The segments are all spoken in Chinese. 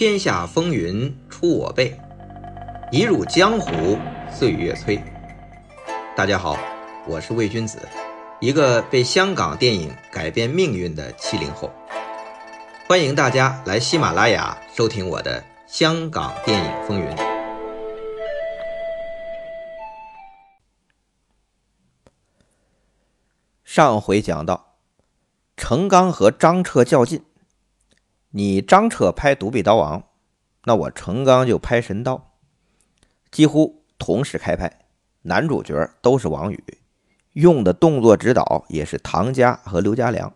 天下风云出我辈，一入江湖岁月催。大家好，我是魏君子，一个被香港电影改变命运的七零后。欢迎大家来喜马拉雅收听我的《香港电影风云》。上回讲到，程刚和张彻较劲。你张彻拍《独臂刀王》，那我程刚就拍《神刀》，几乎同时开拍，男主角都是王宇，用的动作指导也是唐家和刘家良。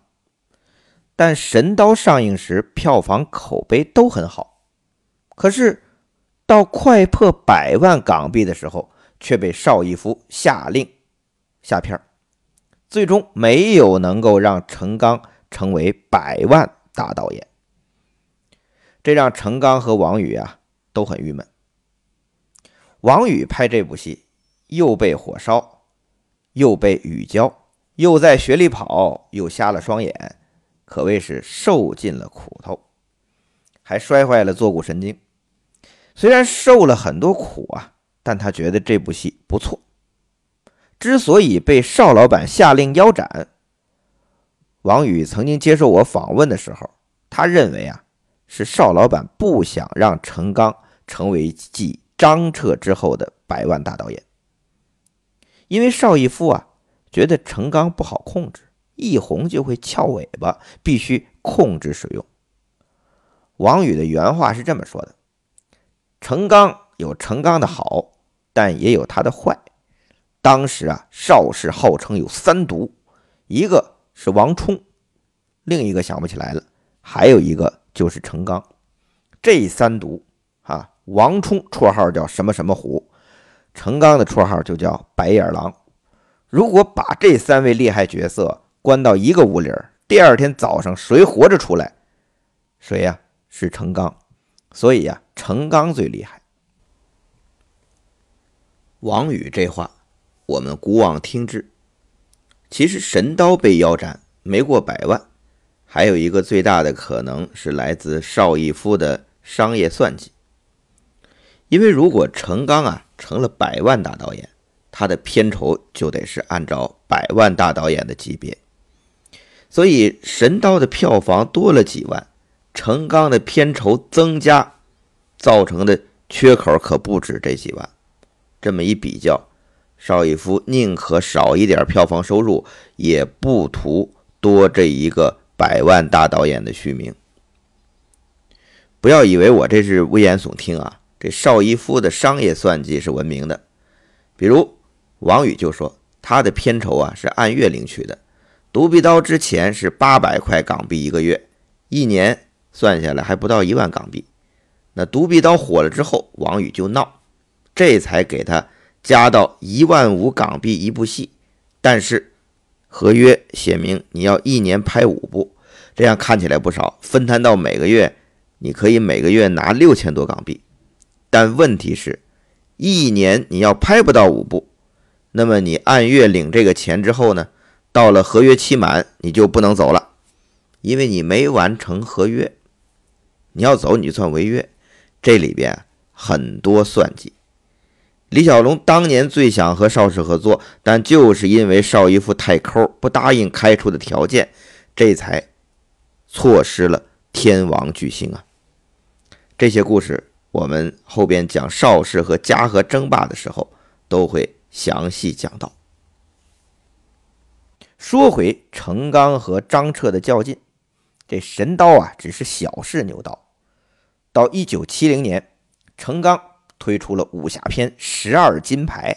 但《神刀》上映时票房口碑都很好，可是到快破百万港币的时候，却被邵逸夫下令下片最终没有能够让程刚成为百万大导演。这让程刚和王宇啊都很郁闷。王宇拍这部戏，又被火烧，又被雨浇，又在雪里跑，又瞎了双眼，可谓是受尽了苦头，还摔坏了坐骨神经。虽然受了很多苦啊，但他觉得这部戏不错。之所以被邵老板下令腰斩，王宇曾经接受我访问的时候，他认为啊。是邵老板不想让程刚成为继张彻之后的百万大导演，因为邵逸夫啊觉得程刚不好控制，一红就会翘尾巴，必须控制使用。王宇的原话是这么说的：“程刚有程刚的好，但也有他的坏。当时啊，邵氏号称有三毒，一个是王冲，另一个想不起来了，还有一个。”就是程刚，这三毒啊，王冲绰号叫什么什么虎，程刚的绰号就叫白眼狼。如果把这三位厉害角色关到一个屋里第二天早上谁活着出来？谁呀？是程刚。所以呀，程刚最厉害。王宇这话，我们古往听之。其实神刀被腰斩，没过百万。还有一个最大的可能是来自邵逸夫的商业算计，因为如果程刚啊成了百万大导演，他的片酬就得是按照百万大导演的级别，所以《神刀》的票房多了几万，程刚的片酬增加，造成的缺口可不止这几万。这么一比较，邵逸夫宁可少一点票房收入，也不图多这一个。百万大导演的虚名，不要以为我这是危言耸听啊！这邵逸夫的商业算计是闻名的。比如王宇就说，他的片酬啊是按月领取的，《独臂刀》之前是八百块港币一个月，一年算下来还不到一万港币。那《独臂刀》火了之后，王宇就闹，这才给他加到一万五港币一部戏，但是。合约写明你要一年拍五部，这样看起来不少，分摊到每个月，你可以每个月拿六千多港币。但问题是，一年你要拍不到五部，那么你按月领这个钱之后呢，到了合约期满你就不能走了，因为你没完成合约，你要走你就算违约。这里边很多算计。李小龙当年最想和邵氏合作，但就是因为邵逸夫太抠，不答应开出的条件，这才错失了天王巨星啊！这些故事我们后边讲邵氏和嘉禾争霸的时候都会详细讲到。说回程刚和张彻的较劲，这神刀啊只是小试牛刀。到一九七零年，程刚。推出了武侠片《十二金牌》，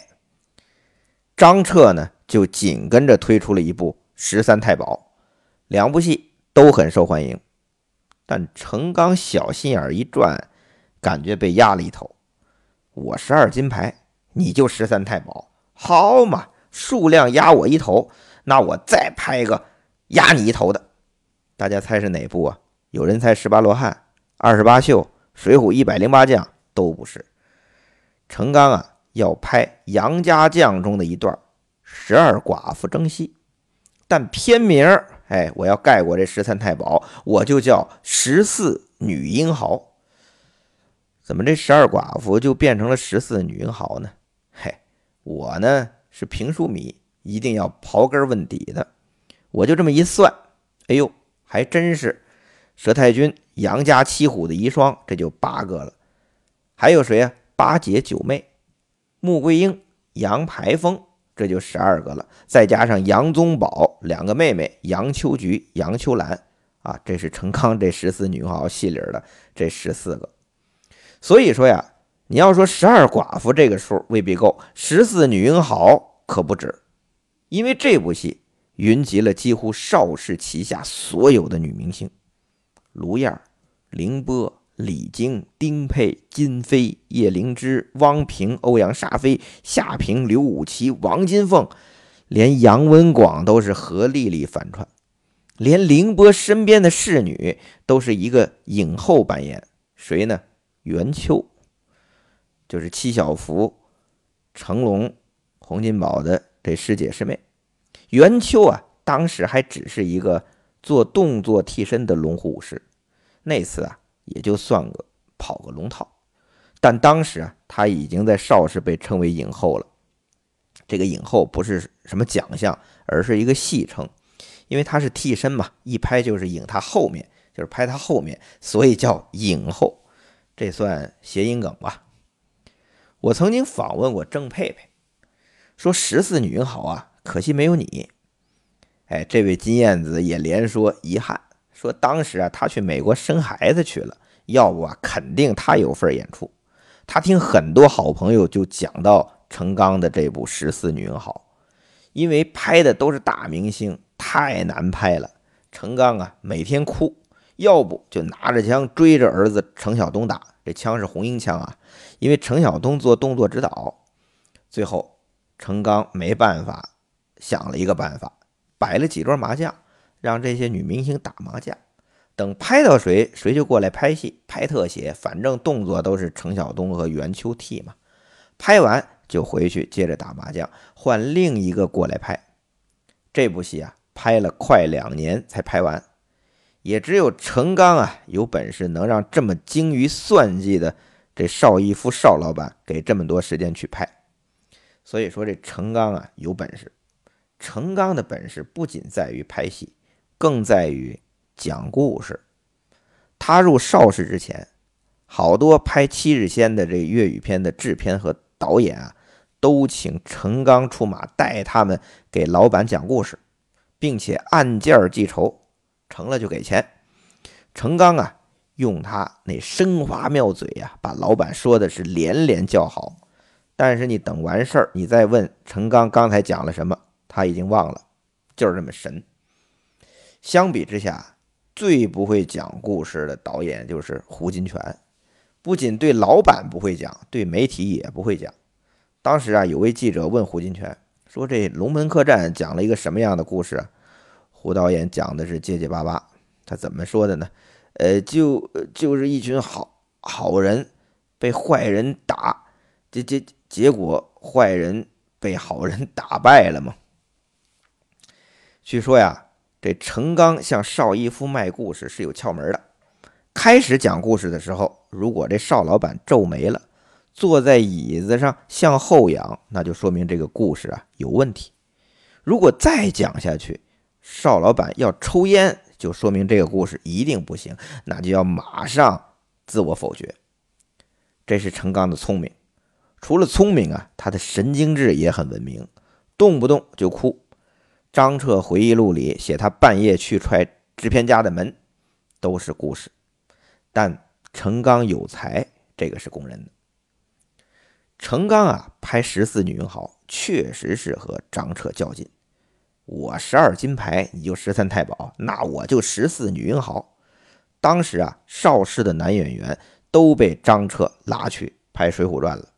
张彻呢就紧跟着推出了一部《十三太保》，两部戏都很受欢迎。但程刚小心眼一转，感觉被压了一头。我十二金牌，你就十三太保，好嘛，数量压我一头，那我再拍一个压你一头的。大家猜是哪部啊？有人猜《十八罗汉》《二十八宿》《水浒一百零八将》，都不是。程刚啊，要拍《杨家将》中的一段十二寡妇争西，但片名儿哎，我要盖过这十三太保，我就叫十四女英豪。怎么这十二寡妇就变成了十四女英豪呢？嘿，我呢是评书迷，一定要刨根问底的。我就这么一算，哎呦，还真是佘太君、杨家七虎的遗孀，这就八个了。还有谁啊？八姐九妹，穆桂英、杨排风，这就十二个了。再加上杨宗保两个妹妹杨秋菊、杨秋兰啊，这是成康这十四女豪戏里的这十四个。所以说呀，你要说十二寡妇这个数未必够，十四女英豪可不止，因为这部戏云集了几乎邵氏旗下所有的女明星：卢燕、凌波、李菁、丁佩、金飞、叶灵芝、汪萍、欧阳莎菲、夏萍、刘武琦、王金凤，连杨文广都是何丽丽反串，连凌波身边的侍女都是一个影后扮演，谁呢？元秋，就是七小福、成龙、洪金宝的这师姐师妹。元秋啊，当时还只是一个做动作替身的龙虎武师，那次啊也就算个跑个龙套。但当时啊，他已经在邵氏被称为影后了。这个影后不是什么奖项，而是一个戏称，因为他是替身嘛，一拍就是影他后面，就是拍他后面，所以叫影后。这算谐音梗吧？我曾经访问过郑佩佩，说十四女英豪啊，可惜没有你。哎，这位金燕子也连说遗憾，说当时啊，她去美国生孩子去了，要不啊，肯定她有份演出。他听很多好朋友就讲到程刚的这部十四女英豪，因为拍的都是大明星，太难拍了。程刚啊，每天哭。要不就拿着枪追着儿子程晓东打，这枪是红缨枪啊，因为程晓东做动作指导。最后，程刚没办法，想了一个办法，摆了几桌麻将，让这些女明星打麻将，等拍到谁，谁就过来拍戏、拍特写，反正动作都是程晓东和袁秋替嘛。拍完就回去接着打麻将，换另一个过来拍。这部戏啊，拍了快两年才拍完。也只有程刚啊有本事能让这么精于算计的这邵逸夫邵老板给这么多时间去拍，所以说这程刚啊有本事。程刚的本事不仅在于拍戏，更在于讲故事。他入邵氏之前，好多拍《七日仙》的这粤语片的制片和导演啊，都请程刚出马带他们给老板讲故事，并且按件计酬。成了就给钱，程刚啊，用他那生华妙嘴呀，把老板说的是连连叫好。但是你等完事儿，你再问程刚刚才讲了什么，他已经忘了，就是这么神。相比之下，最不会讲故事的导演就是胡金铨，不仅对老板不会讲，对媒体也不会讲。当时啊，有位记者问胡金铨说：“这《龙门客栈》讲了一个什么样的故事？”胡导演讲的是结结巴巴，他怎么说的呢？呃，就就是一群好好人被坏人打，结结结果坏人被好人打败了嘛。据说呀，这程刚向邵逸夫卖故事是有窍门的。开始讲故事的时候，如果这邵老板皱眉了，坐在椅子上向后仰，那就说明这个故事啊有问题。如果再讲下去，邵老板要抽烟，就说明这个故事一定不行，那就要马上自我否决。这是程刚的聪明，除了聪明啊，他的神经质也很文明，动不动就哭。张彻回忆录里写他半夜去踹制片家的门，都是故事。但程刚有才，这个是公认的。程刚啊，拍《十四女英豪》确实是和张彻较劲。我十二金牌，你就十三太保，那我就十四女英豪。当时啊，邵氏的男演员都被张彻拉去拍《水浒传》了。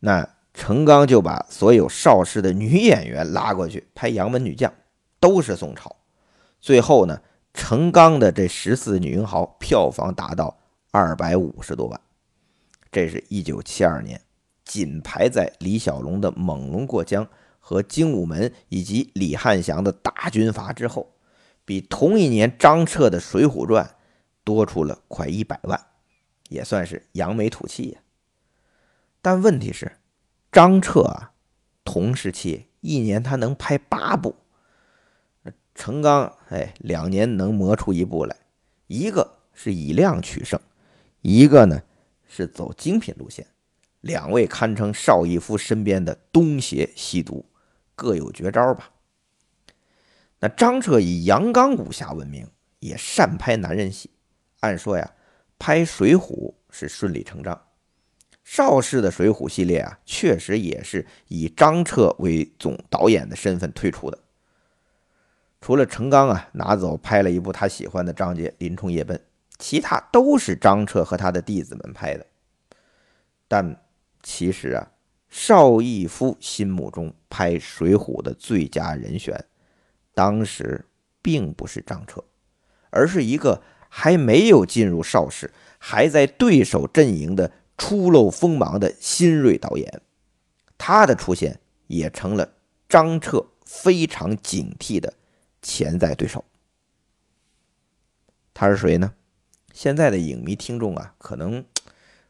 那程刚就把所有邵氏的女演员拉过去拍《杨门女将》，都是宋朝。最后呢，程刚的这十四女英豪票房达到二百五十多万，这是一九七二年，仅排在李小龙的《猛龙过江》。和精武门以及李汉祥的大军阀之后，比同一年张彻的《水浒传》多出了快一百万，也算是扬眉吐气呀。但问题是，张彻啊，同时期一年他能拍八部，程刚哎，两年能磨出一部来，一个是以量取胜，一个呢是走精品路线，两位堪称邵逸夫身边的东邪西毒，各有绝招吧。那张彻以阳刚武侠闻名，也善拍男人戏，按说呀，拍《水浒》是顺理成章。邵氏的《水浒》系列啊，确实也是以张彻为总导演的身份推出的。除了程刚啊拿走拍了一部他喜欢的章节《林冲夜奔》，其他都是张彻和他的弟子们拍的。但其实啊，邵逸夫心目中拍《水浒》的最佳人选，当时并不是张彻，而是一个还没有进入邵氏，还在对手阵营的。初露锋芒的新锐导演，他的出现也成了张彻非常警惕的潜在对手。他是谁呢？现在的影迷听众啊，可能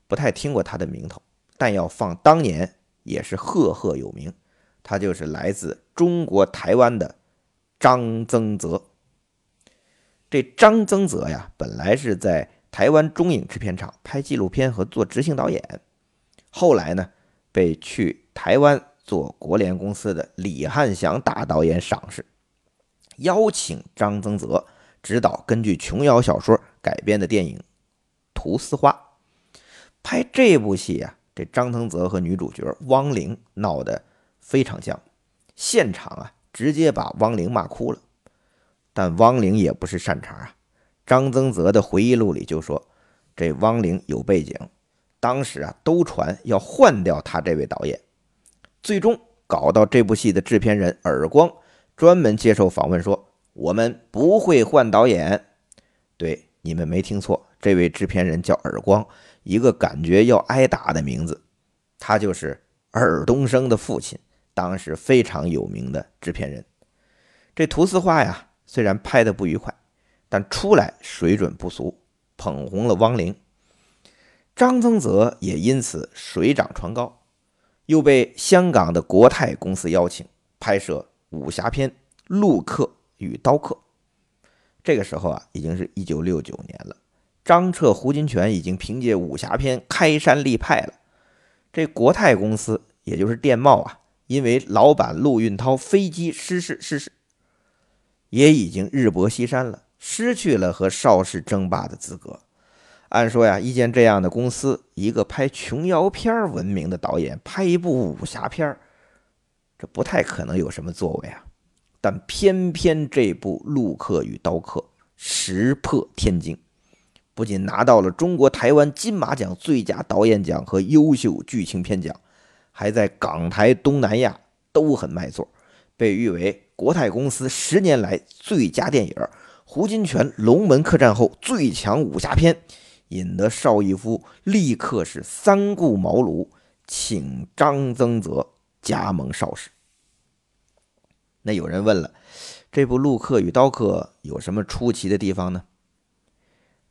不太听过他的名头，但要放当年也是赫赫有名。他就是来自中国台湾的张增泽。这张增泽呀，本来是在。台湾中影制片厂拍纪录片和做执行导演，后来呢被去台湾做国联公司的李汉祥大导演赏识，邀请张增泽执导根据琼瑶小说改编的电影《屠丝花》。拍这部戏啊，这张增泽和女主角汪玲闹得非常僵，现场啊直接把汪玲骂哭了。但汪玲也不是善茬啊。张增泽的回忆录里就说，这汪玲有背景，当时啊都传要换掉他这位导演，最终搞到这部戏的制片人耳光专门接受访问说，我们不会换导演。对，你们没听错，这位制片人叫耳光，一个感觉要挨打的名字，他就是尔冬升的父亲，当时非常有名的制片人。这屠丝花呀，虽然拍的不愉快。但出来水准不俗，捧红了汪玲，张增泽也因此水涨船高，又被香港的国泰公司邀请拍摄武侠片《陆客与刀客》。这个时候啊，已经是一九六九年了，张彻、胡金铨已经凭借武侠片开山立派了。这国泰公司，也就是电贸啊，因为老板陆运涛飞机失事逝世，也已经日薄西山了。失去了和邵氏争霸的资格。按说呀，一间这样的公司，一个拍琼瑶片闻名的导演拍一部武侠片这不太可能有什么作为啊。但偏偏这部《陆客与刀客》石破天惊，不仅拿到了中国台湾金马奖最佳导演奖和优秀剧情片奖，还在港台东南亚都很卖座，被誉为国泰公司十年来最佳电影。胡金铨《龙门客栈》后最强武侠片，引得邵逸夫立刻是三顾茅庐，请张增泽加盟邵氏。那有人问了，这部《陆客与刀客》有什么出奇的地方呢？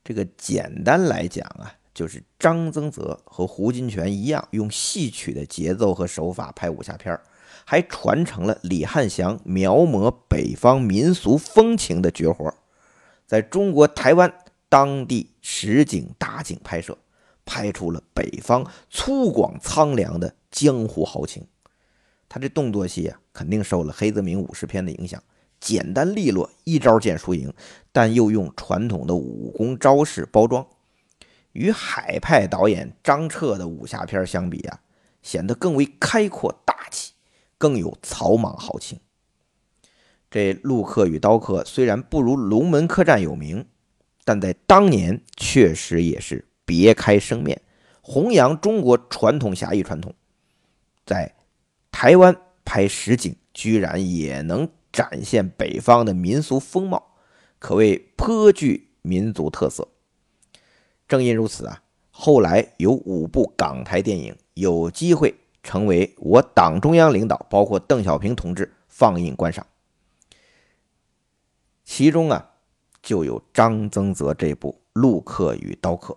这个简单来讲啊，就是张增泽和胡金铨一样，用戏曲的节奏和手法拍武侠片还传承了李汉祥描摹北方民俗风情的绝活。在中国台湾当地实景大景拍摄，拍出了北方粗犷苍凉的江湖豪情。他这动作戏啊，肯定受了黑泽明武士片的影响，简单利落，一招见输赢，但又用传统的武功招式包装。与海派导演张彻的武侠片相比啊，显得更为开阔大气，更有草莽豪情。这陆客与刀客虽然不如龙门客栈有名，但在当年确实也是别开生面，弘扬中国传统侠义传统。在台湾拍实景，居然也能展现北方的民俗风貌，可谓颇具民族特色。正因如此啊，后来有五部港台电影有机会成为我党中央领导，包括邓小平同志放映观赏。其中啊，就有张增泽这部《陆客与刀客》。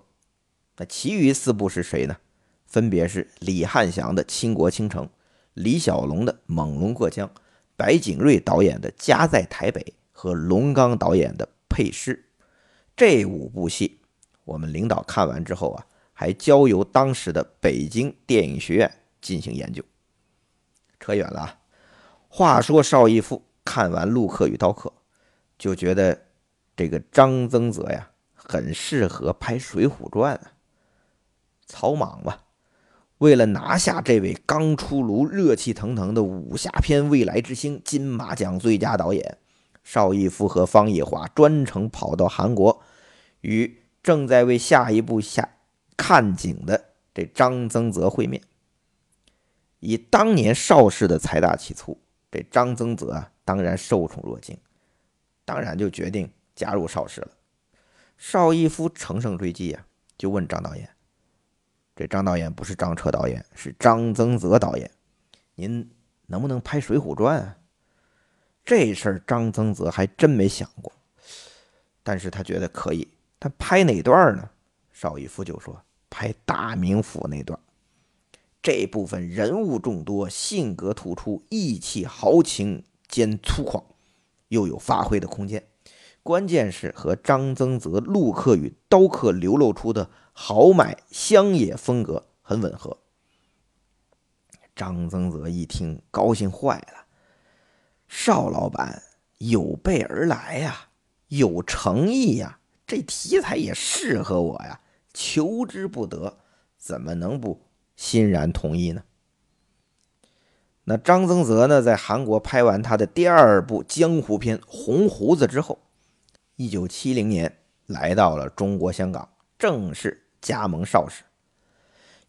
那其余四部是谁呢？分别是李汉祥的《倾国倾城》，李小龙的《猛龙过江》，白景瑞导演的《家在台北》和龙刚导演的《配诗》。这五部戏，我们领导看完之后啊，还交由当时的北京电影学院进行研究。扯远了啊。话说邵逸夫看完《陆克与刀客》，就觉得这个张增泽呀，很适合拍《水浒传》啊。草莽吧，为了拿下这位刚出炉、热气腾腾的武侠片未来之星——金马奖最佳导演。邵逸夫和方逸华专程跑到韩国，与正在为下一部下看景的这张增泽会面。以当年邵氏的财大气粗，这张增泽当然受宠若惊，当然就决定加入邵氏了。邵逸夫乘胜追击呀，就问张导演：“这张导演不是张彻导演，是张增泽导演，您能不能拍《水浒传》啊？”这事儿张增泽还真没想过，但是他觉得可以。他拍哪段呢？邵逸夫就说拍大名府那段，这部分人物众多，性格突出，义气豪情兼粗犷，又有发挥的空间。关键是和张增泽《陆克与刀客》流露出的豪迈乡野风格很吻合。张增泽一听，高兴坏了。邵老板有备而来呀，有诚意呀，这题材也适合我呀，求之不得，怎么能不欣然同意呢？那张增泽呢，在韩国拍完他的第二部江湖片《红胡子》之后，一九七零年来到了中国香港，正式加盟邵氏。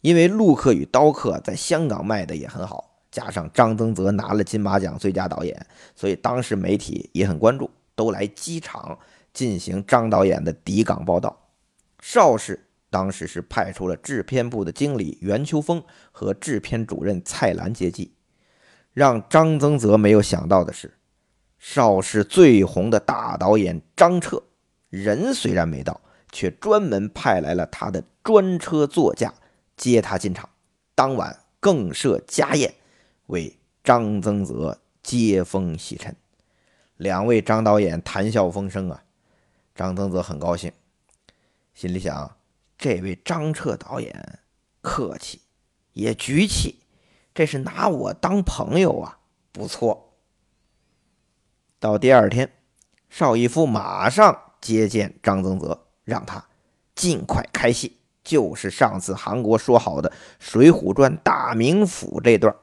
因为《陆克与刀客》在香港卖的也很好。加上张增泽拿了金马奖最佳导演，所以当时媒体也很关注，都来机场进行张导演的抵港报道。邵氏当时是派出了制片部的经理袁秋风和制片主任蔡澜接机。让张增泽没有想到的是，邵氏最红的大导演张彻人虽然没到，却专门派来了他的专车座驾接他进场。当晚更设家宴。为张增泽接风洗尘，两位张导演谈笑风生啊。张增泽很高兴，心里想：这位张彻导演客气也局气，这是拿我当朋友啊，不错。到第二天，邵逸夫马上接见张增泽，让他尽快开戏，就是上次韩国说好的《水浒传》大名府这段。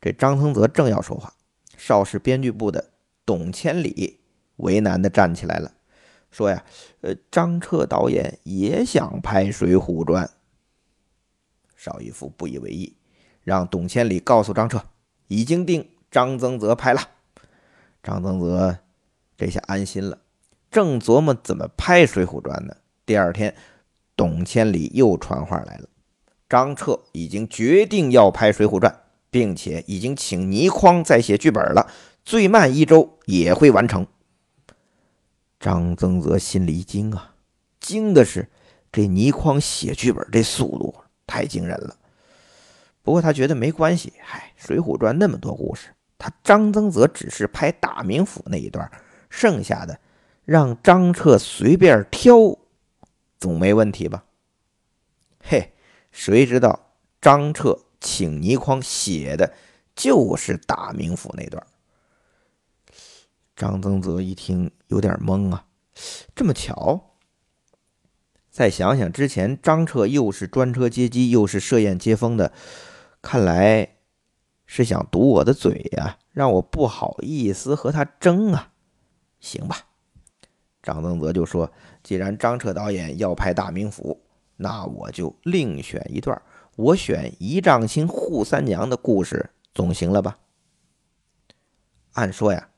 这张增泽正要说话，邵氏编剧部的董千里为难的站起来了，说呀：“呃，张彻导演也想拍《水浒传》。”邵逸夫不以为意，让董千里告诉张彻，已经定张增泽拍了。张增泽这下安心了，正琢磨怎么拍《水浒传》呢。第二天，董千里又传话来了，张彻已经决定要拍《水浒传》。并且已经请倪匡在写剧本了，最慢一周也会完成。张增泽心里一惊啊，惊的是这倪匡写剧本这速度太惊人了。不过他觉得没关系，嗨，《水浒传》那么多故事，他张增泽只是拍大名府那一段，剩下的让张彻随便挑，总没问题吧？嘿，谁知道张彻？请倪匡写的就是大名府那段。张增泽一听有点懵啊，这么巧？再想想之前张彻又是专车接机又是设宴接风的，看来是想堵我的嘴呀，让我不好意思和他争啊。行吧，张增泽就说：“既然张彻导演要拍大名府，那我就另选一段。”我选一丈青扈三娘的故事总行了吧？按说呀，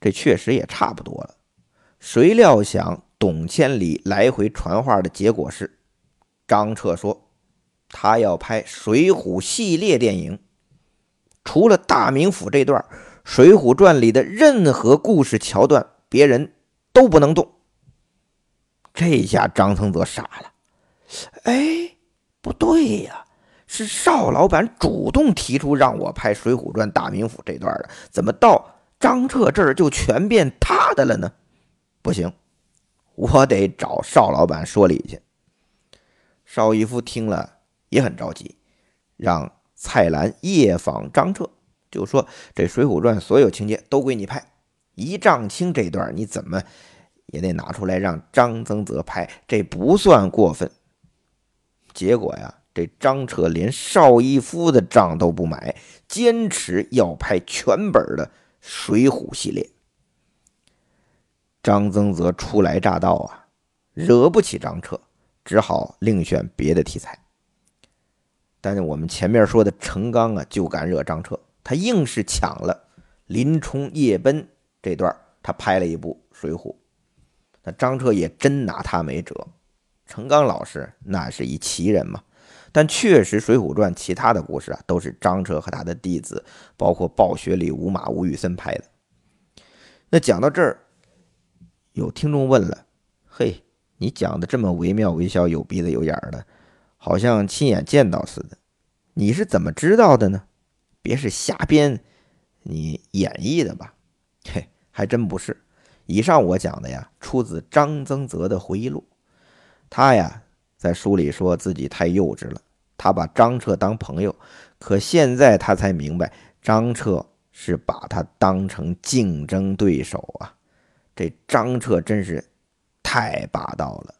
这确实也差不多了。谁料想董千里来回传话的结果是，张彻说他要拍《水浒》系列电影，除了大名府这段，《水浒传》里的任何故事桥段，别人都不能动。这下张腾泽傻了。哎，不对呀，是邵老板主动提出让我拍《水浒传》大名府这段的，怎么到张彻这儿就全变他的了呢？不行，我得找邵老板说理去。邵逸夫听了也很着急，让蔡澜夜访张彻，就说这《水浒传》所有情节都归你拍，一丈青这段你怎么也得拿出来让张增泽拍，这不算过分。结果呀，这张彻连邵逸夫的账都不买，坚持要拍全本的《水浒》系列。张增泽初来乍到啊，惹不起张彻，只好另选别的题材。但是我们前面说的程刚啊，就敢惹张彻，他硬是抢了林冲夜奔这段，他拍了一部《水浒》，那张彻也真拿他没辙。程刚老师那是一奇人嘛，但确实《水浒传》其他的故事啊，都是张彻和他的弟子，包括暴雪里吴马吴宇森拍的。那讲到这儿，有听众问了：“嘿，你讲的这么惟妙惟肖、有鼻子有眼儿的，好像亲眼见到似的，你是怎么知道的呢？别是瞎编，你演绎的吧？”嘿，还真不是。以上我讲的呀，出自张增泽的回忆录。他呀，在书里说自己太幼稚了，他把张彻当朋友，可现在他才明白，张彻是把他当成竞争对手啊！这张彻真是太霸道了，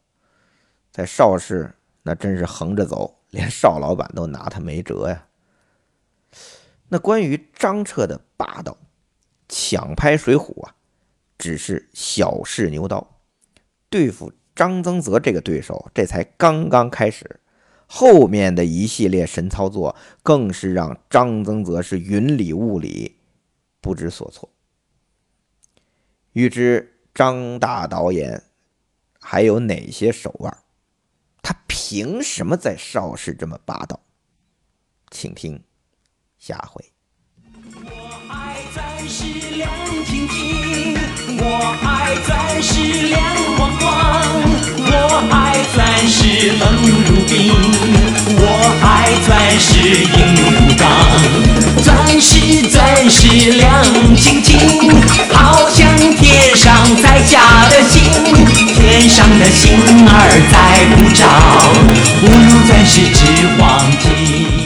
在邵氏那真是横着走，连邵老板都拿他没辙呀。那关于张彻的霸道，抢拍《水浒》啊，只是小试牛刀，对付。张增泽这个对手，这才刚刚开始，后面的一系列神操作，更是让张增泽是云里雾里，不知所措。欲知张大导演还有哪些手腕？他凭什么在邵氏这么霸道？请听下回。我爱钻石亮晶晶，我爱钻石亮光光，我爱钻石冷如冰，我爱钻石硬如钢。钻石钻石亮晶晶，好像天上在下的星，天上的星儿在鼓掌，不如钻石值黄金。